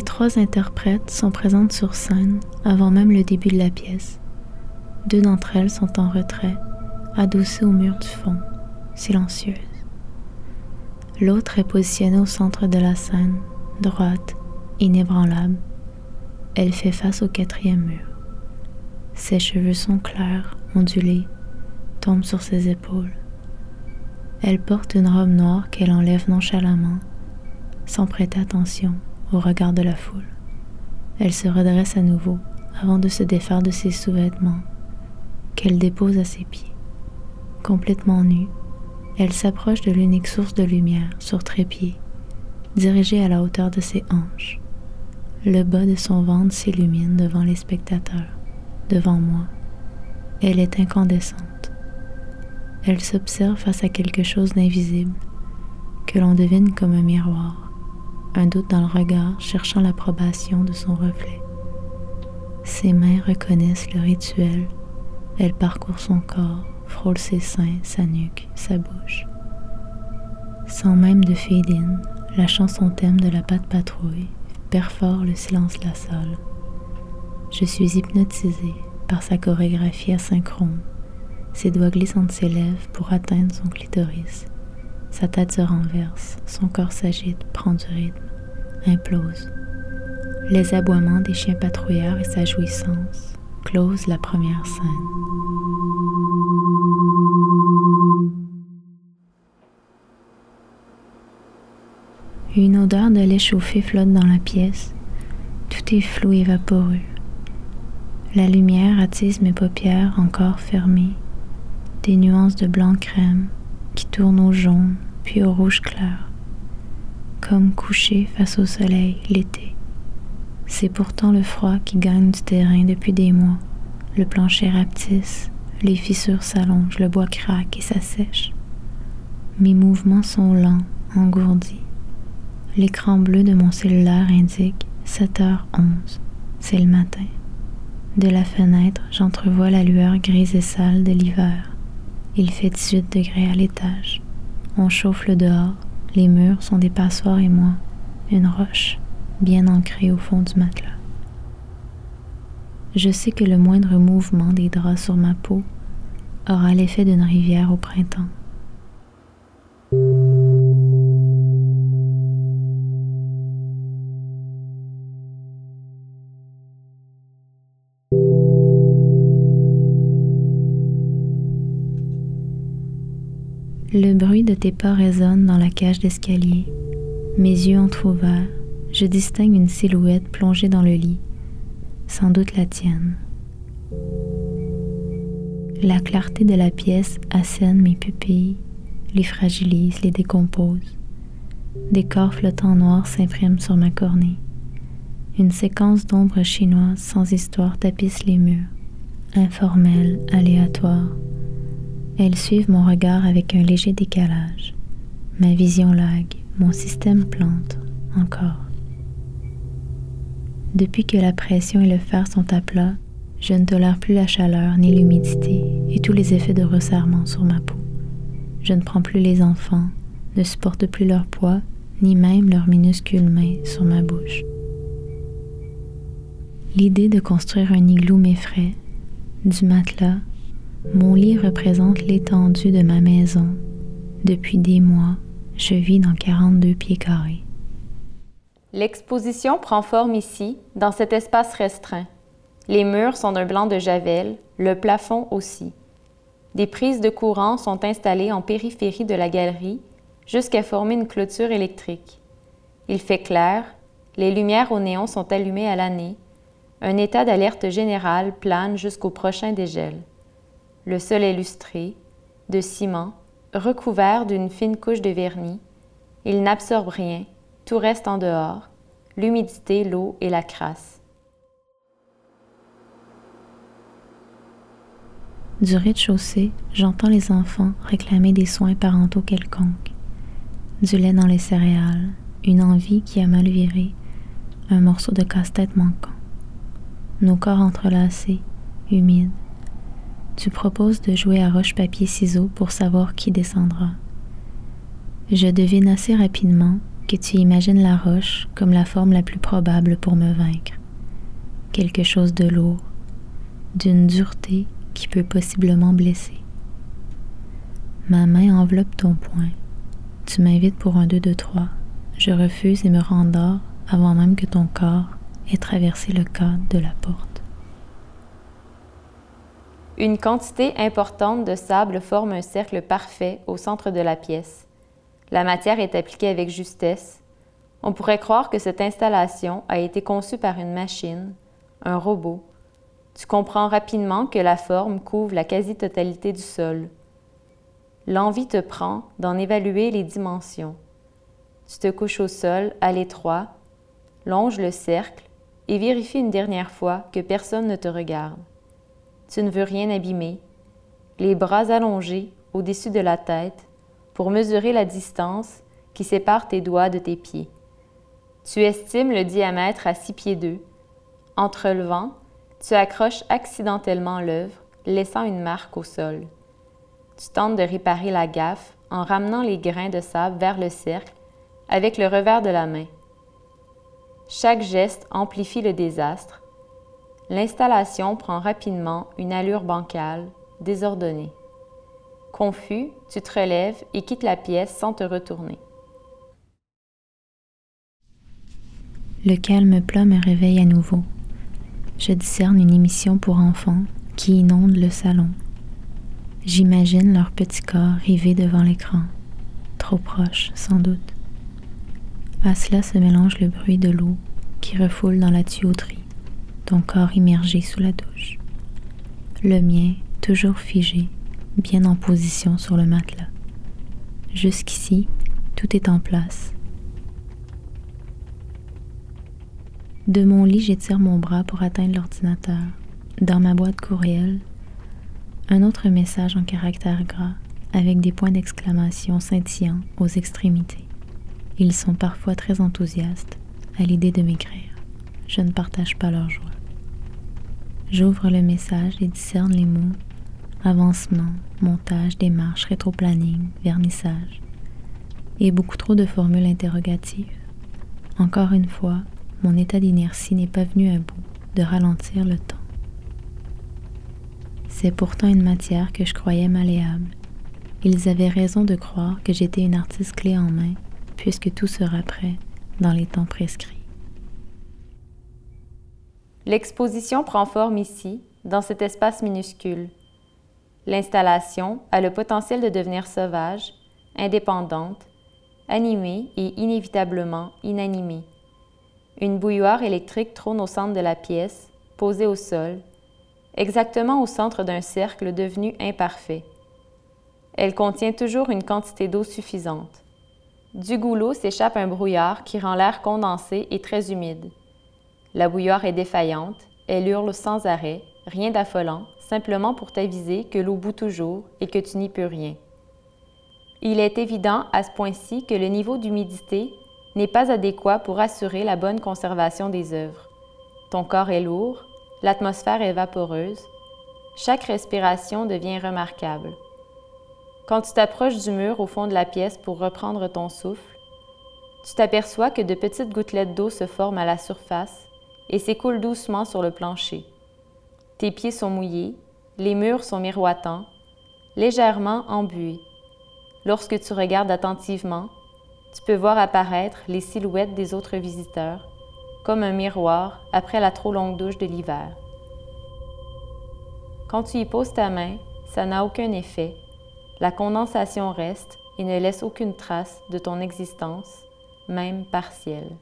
Les trois interprètes sont présentes sur scène avant même le début de la pièce. Deux d'entre elles sont en retrait, adossées au mur du fond, silencieuses. L'autre est positionnée au centre de la scène, droite, inébranlable. Elle fait face au quatrième mur. Ses cheveux sont clairs, ondulés, tombent sur ses épaules. Elle porte une robe noire qu'elle enlève nonchalamment, sans prêter attention au regard de la foule. Elle se redresse à nouveau avant de se défaire de ses sous-vêtements qu'elle dépose à ses pieds. Complètement nue, elle s'approche de l'unique source de lumière sur trépied, dirigée à la hauteur de ses hanches. Le bas de son ventre s'illumine devant les spectateurs, devant moi. Elle est incandescente. Elle s'observe face à quelque chose d'invisible, que l'on devine comme un miroir, un doute dans le regard cherchant l'approbation de son reflet. Ses mains reconnaissent le rituel. Elle parcourt son corps, frôle ses seins, sa nuque, sa bouche. Sans même de fade-in, la chanson thème de la patte patrouille perfore le silence de la salle. Je suis hypnotisée par sa chorégraphie asynchrone. Ses doigts glissent entre ses lèvres pour atteindre son clitoris. Sa tête se renverse, son corps s'agite, prend du rythme, implose. Les aboiements des chiens patrouilleurs et sa jouissance closent la première scène. Une odeur de lait chauffé flotte dans la pièce. Tout est flou et vaporeux. La lumière attise mes paupières encore fermées. Des nuances de blanc crème qui tournent au jaune puis au rouge clair. Comme couché face au soleil l'été. C'est pourtant le froid qui gagne du terrain depuis des mois. Le plancher rapetisse, les fissures s'allongent, le bois craque et s'assèche. Mes mouvements sont lents, engourdis. L'écran bleu de mon cellulaire indique 7h11. C'est le matin. De la fenêtre, j'entrevois la lueur grise et sale de l'hiver. Il fait 18 degrés à l'étage. On chauffe le dehors. Les murs sont des passoires et moi, une roche, bien ancrée au fond du matelas. Je sais que le moindre mouvement des draps sur ma peau aura l'effet d'une rivière au printemps. Le bruit de tes pas résonne dans la cage d'escalier. Mes yeux entr'ouverts, je distingue une silhouette plongée dans le lit, sans doute la tienne. La clarté de la pièce assène mes pupilles, les fragilise, les décompose. Des corps flottants noirs s'impriment sur ma cornée. Une séquence d'ombres chinoises sans histoire tapisse les murs, informelle, aléatoire. Elles suivent mon regard avec un léger décalage. Ma vision lag, mon système plante, encore. Depuis que la pression et le fer sont à plat, je ne tolère plus la chaleur ni l'humidité et tous les effets de resserrement sur ma peau. Je ne prends plus les enfants, ne supporte plus leur poids, ni même leurs minuscules mains sur ma bouche. L'idée de construire un igloo m'effraie. Du matelas, mon lit représente l'étendue de ma maison. Depuis des mois, je vis dans 42 pieds carrés. L'exposition prend forme ici, dans cet espace restreint. Les murs sont d'un blanc de javel, le plafond aussi. Des prises de courant sont installées en périphérie de la galerie jusqu'à former une clôture électrique. Il fait clair, les lumières au néon sont allumées à l'année. Un état d'alerte général plane jusqu'au prochain dégel le sol est lustré, de ciment, recouvert d'une fine couche de vernis. Il n'absorbe rien, tout reste en dehors, l'humidité, l'eau et la crasse. Du rez-de-chaussée, j'entends les enfants réclamer des soins parentaux quelconques. Du lait dans les céréales, une envie qui a mal viré, un morceau de casse-tête manquant. Nos corps entrelacés, humides, tu proposes de jouer à roche-papier-ciseaux pour savoir qui descendra. Je devine assez rapidement que tu imagines la roche comme la forme la plus probable pour me vaincre. Quelque chose de lourd, d'une dureté qui peut possiblement blesser. Ma main enveloppe ton poing. Tu m'invites pour un 2 de 3. Je refuse et me rendors avant même que ton corps ait traversé le cadre de la porte. Une quantité importante de sable forme un cercle parfait au centre de la pièce. La matière est appliquée avec justesse. On pourrait croire que cette installation a été conçue par une machine, un robot. Tu comprends rapidement que la forme couvre la quasi-totalité du sol. L'envie te prend d'en évaluer les dimensions. Tu te couches au sol, à l'étroit, longe le cercle et vérifie une dernière fois que personne ne te regarde. Tu ne veux rien abîmer. Les bras allongés au-dessus de la tête, pour mesurer la distance qui sépare tes doigts de tes pieds. Tu estimes le diamètre à six pieds deux. Entre le vent, tu accroches accidentellement l'œuvre, laissant une marque au sol. Tu tentes de réparer la gaffe en ramenant les grains de sable vers le cercle avec le revers de la main. Chaque geste amplifie le désastre. L'installation prend rapidement une allure bancale, désordonnée. Confus, tu te relèves et quittes la pièce sans te retourner. Le calme plat me réveille à nouveau. Je discerne une émission pour enfants qui inonde le salon. J'imagine leur petit corps rivé devant l'écran, trop proche sans doute. À cela se mélange le bruit de l'eau qui refoule dans la tuyauterie, corps immergé sous la douche. Le mien, toujours figé, bien en position sur le matelas. Jusqu'ici, tout est en place. De mon lit, j'étire mon bras pour atteindre l'ordinateur. Dans ma boîte courriel, un autre message en caractère gras avec des points d'exclamation scintillants aux extrémités. Ils sont parfois très enthousiastes à l'idée de m'écrire. Je ne partage pas leur joie. J'ouvre le message et discerne les mots avancement, montage, démarche, rétroplanning, vernissage, et beaucoup trop de formules interrogatives. Encore une fois, mon état d'inertie n'est pas venu à bout de ralentir le temps. C'est pourtant une matière que je croyais malléable. Ils avaient raison de croire que j'étais une artiste clé en main, puisque tout sera prêt dans les temps prescrits. L'exposition prend forme ici, dans cet espace minuscule, L'installation a le potentiel de devenir sauvage, indépendante, animée et inévitablement inanimée. Une bouilloire électrique trône au centre de la pièce, posée au sol, exactement au centre d'un cercle devenu imparfait. Elle contient toujours une quantité d'eau suffisante. Du goulot s'échappe un brouillard qui rend l'air condensé et très humide. La bouilloire est défaillante, elle hurle sans arrêt, rien d'affolant, simplement pour t'aviser que l'eau bout toujours et que tu n'y peux rien. Il est évident à ce point-ci que le niveau d'humidité n'est pas adéquat pour assurer la bonne conservation des œuvres. Ton corps est lourd, l'atmosphère est vaporeuse, chaque respiration devient remarquable. Quand tu t'approches du mur au fond de la pièce pour reprendre ton souffle, tu t'aperçois que de petites gouttelettes d'eau se forment à la surface et s'écoulent doucement sur le plancher. Tes pieds sont mouillés, les murs sont miroitants, légèrement embués. Lorsque tu regardes attentivement, tu peux voir apparaître les silhouettes des autres visiteurs, comme un miroir après la trop longue douche de l'hiver. Quand tu y poses ta main, ça n'a aucun effet. La condensation reste et ne laisse aucune trace de ton existence, même partielle.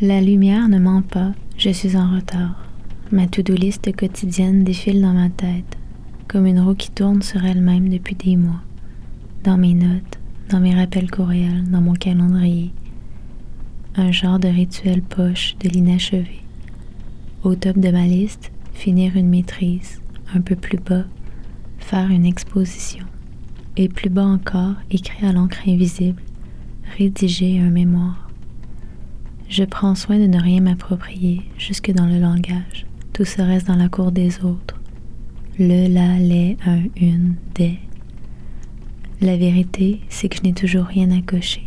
La lumière ne ment pas, je suis en retard. Ma to-do list quotidienne défile dans ma tête, comme une roue qui tourne sur elle-même depuis des mois. Dans mes notes, dans mes rappels courriels, dans mon calendrier. Un genre de rituel poche de l'inachevé. Au top de ma liste, finir une maîtrise. Un peu plus bas, faire une exposition. Et plus bas encore, écrire à l'encre invisible, rédiger un mémoire. Je prends soin de ne rien m'approprier jusque dans le langage. Tout se reste dans la cour des autres. le, la, les, un, une, des. La vérité, c'est que je n'ai toujours rien à cocher.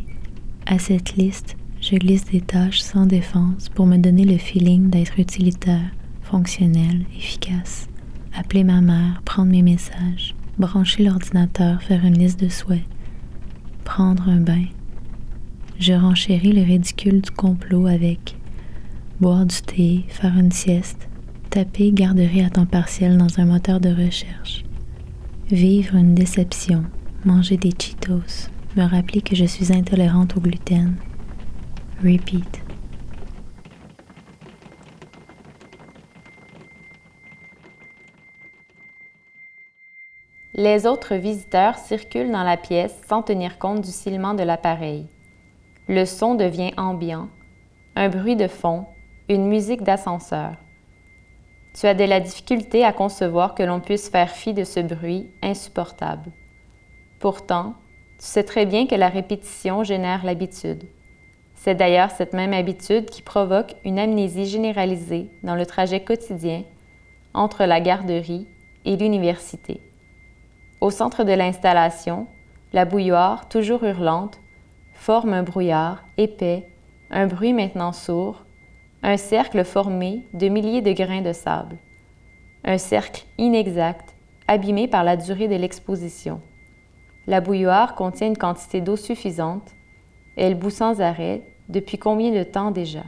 À cette liste, je glisse des tâches sans défense pour me donner le feeling d'être utilitaire, fonctionnel, efficace. Appeler ma mère, prendre mes messages, brancher l'ordinateur, faire une liste de souhaits, prendre un bain. Je renchéris le ridicule du complot avec boire du thé, faire une sieste, taper garderie à temps partiel dans un moteur de recherche, vivre une déception, manger des Cheetos, me rappeler que je suis intolérante au gluten. Repeat. Les autres visiteurs circulent dans la pièce sans tenir compte du silement de l'appareil. Le son devient ambiant, un bruit de fond, une musique d'ascenseur. Tu as de la difficulté à concevoir que l'on puisse faire fi de ce bruit insupportable. Pourtant, tu sais très bien que la répétition génère l'habitude. C'est d'ailleurs cette même habitude qui provoque une amnésie généralisée dans le trajet quotidien entre la garderie et l'université. Au centre de l'installation, la bouilloire, toujours hurlante, forme un brouillard épais, un bruit maintenant sourd, un cercle formé de milliers de grains de sable, un cercle inexact, abîmé par la durée de l'exposition. La bouilloire contient une quantité d'eau suffisante, elle bout sans arrêt, depuis combien de temps déjà?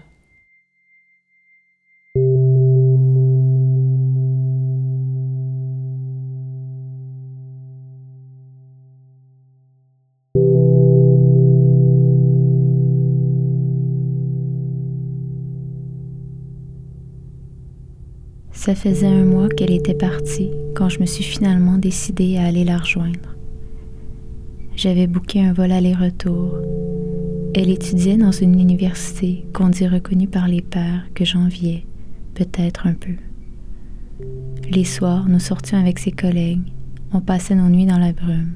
Ça faisait un mois qu'elle était partie quand je me suis finalement décidée à aller la rejoindre. J'avais booké un vol aller-retour. Elle étudiait dans une université qu'on dit reconnue par les pères que j'enviais, peut-être un peu. Les soirs, nous sortions avec ses collègues, on passait nos nuits dans la brume.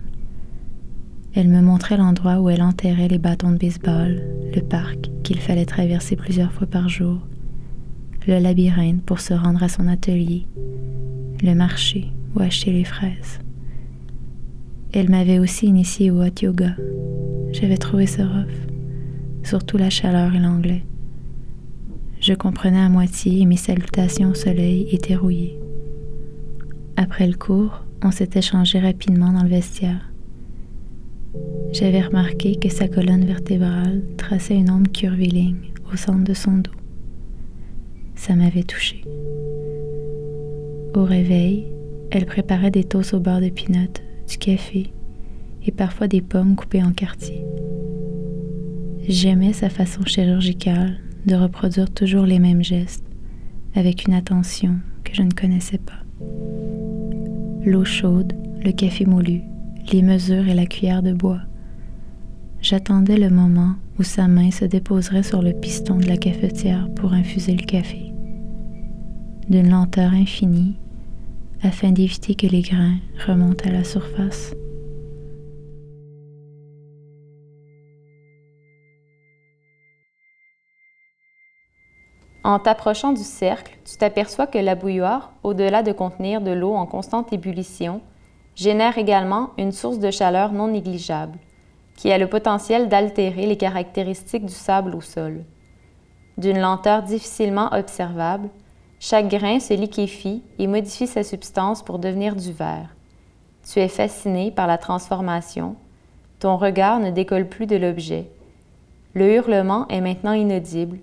Elle me montrait l'endroit où elle enterrait les bâtons de baseball, le parc qu'il fallait traverser plusieurs fois par jour, le labyrinthe pour se rendre à son atelier, le marché où acheter les fraises. Elle m'avait aussi initié au hot yoga. J'avais trouvé ça rough, surtout la chaleur et l'anglais. Je comprenais à moitié et mes salutations au soleil étaient rouillées. Après le cours, on s'était changé rapidement dans le vestiaire. J'avais remarqué que sa colonne vertébrale traçait une ombre curviligne au centre de son dos ça m'avait touché. Au réveil, elle préparait des toasts au beurre de pinot, du café et parfois des pommes coupées en quartiers. J'aimais sa façon chirurgicale de reproduire toujours les mêmes gestes, avec une attention que je ne connaissais pas. L'eau chaude, le café moulu, les mesures et la cuillère de bois. J'attendais le moment où sa main se déposerait sur le piston de la cafetière pour infuser le café. D'une lenteur infinie, afin d'éviter que les grains remontent à la surface. En t'approchant du cercle, tu t'aperçois que la bouilloire, au-delà de contenir de l'eau en constante ébullition, génère également une source de chaleur non négligeable qui a le potentiel d'altérer les caractéristiques du sable au sol. D'une lenteur difficilement observable, chaque grain se liquéfie et modifie sa substance pour devenir du verre. Tu es fasciné par la transformation. Ton regard ne décolle plus de l'objet. Le hurlement est maintenant inaudible.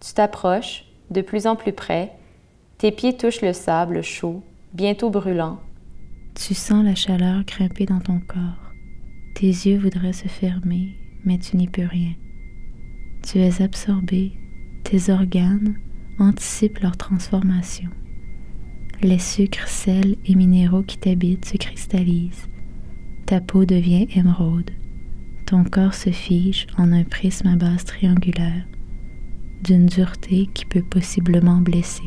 Tu t'approches, de plus en plus près. Tes pieds touchent le sable chaud, bientôt brûlant. Tu sens la chaleur grimper dans ton corps. Tes yeux voudraient se fermer, mais tu n'y peux rien. Tu es absorbé, tes organes anticipent leur transformation. Les sucres, sels et minéraux qui t'habitent se cristallisent. Ta peau devient émeraude. Ton corps se fige en un prisme à base triangulaire, d'une dureté qui peut possiblement blesser.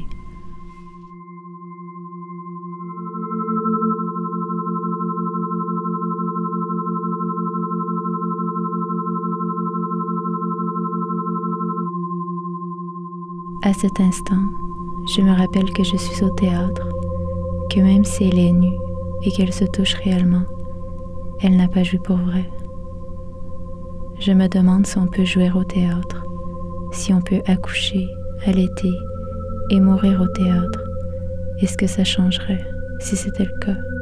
À cet instant, je me rappelle que je suis au théâtre, que même si elle est nue et qu'elle se touche réellement, elle n'a pas joué pour vrai. Je me demande si on peut jouer au théâtre, si on peut accoucher, allaiter et mourir au théâtre. Est-ce que ça changerait si c'était le cas?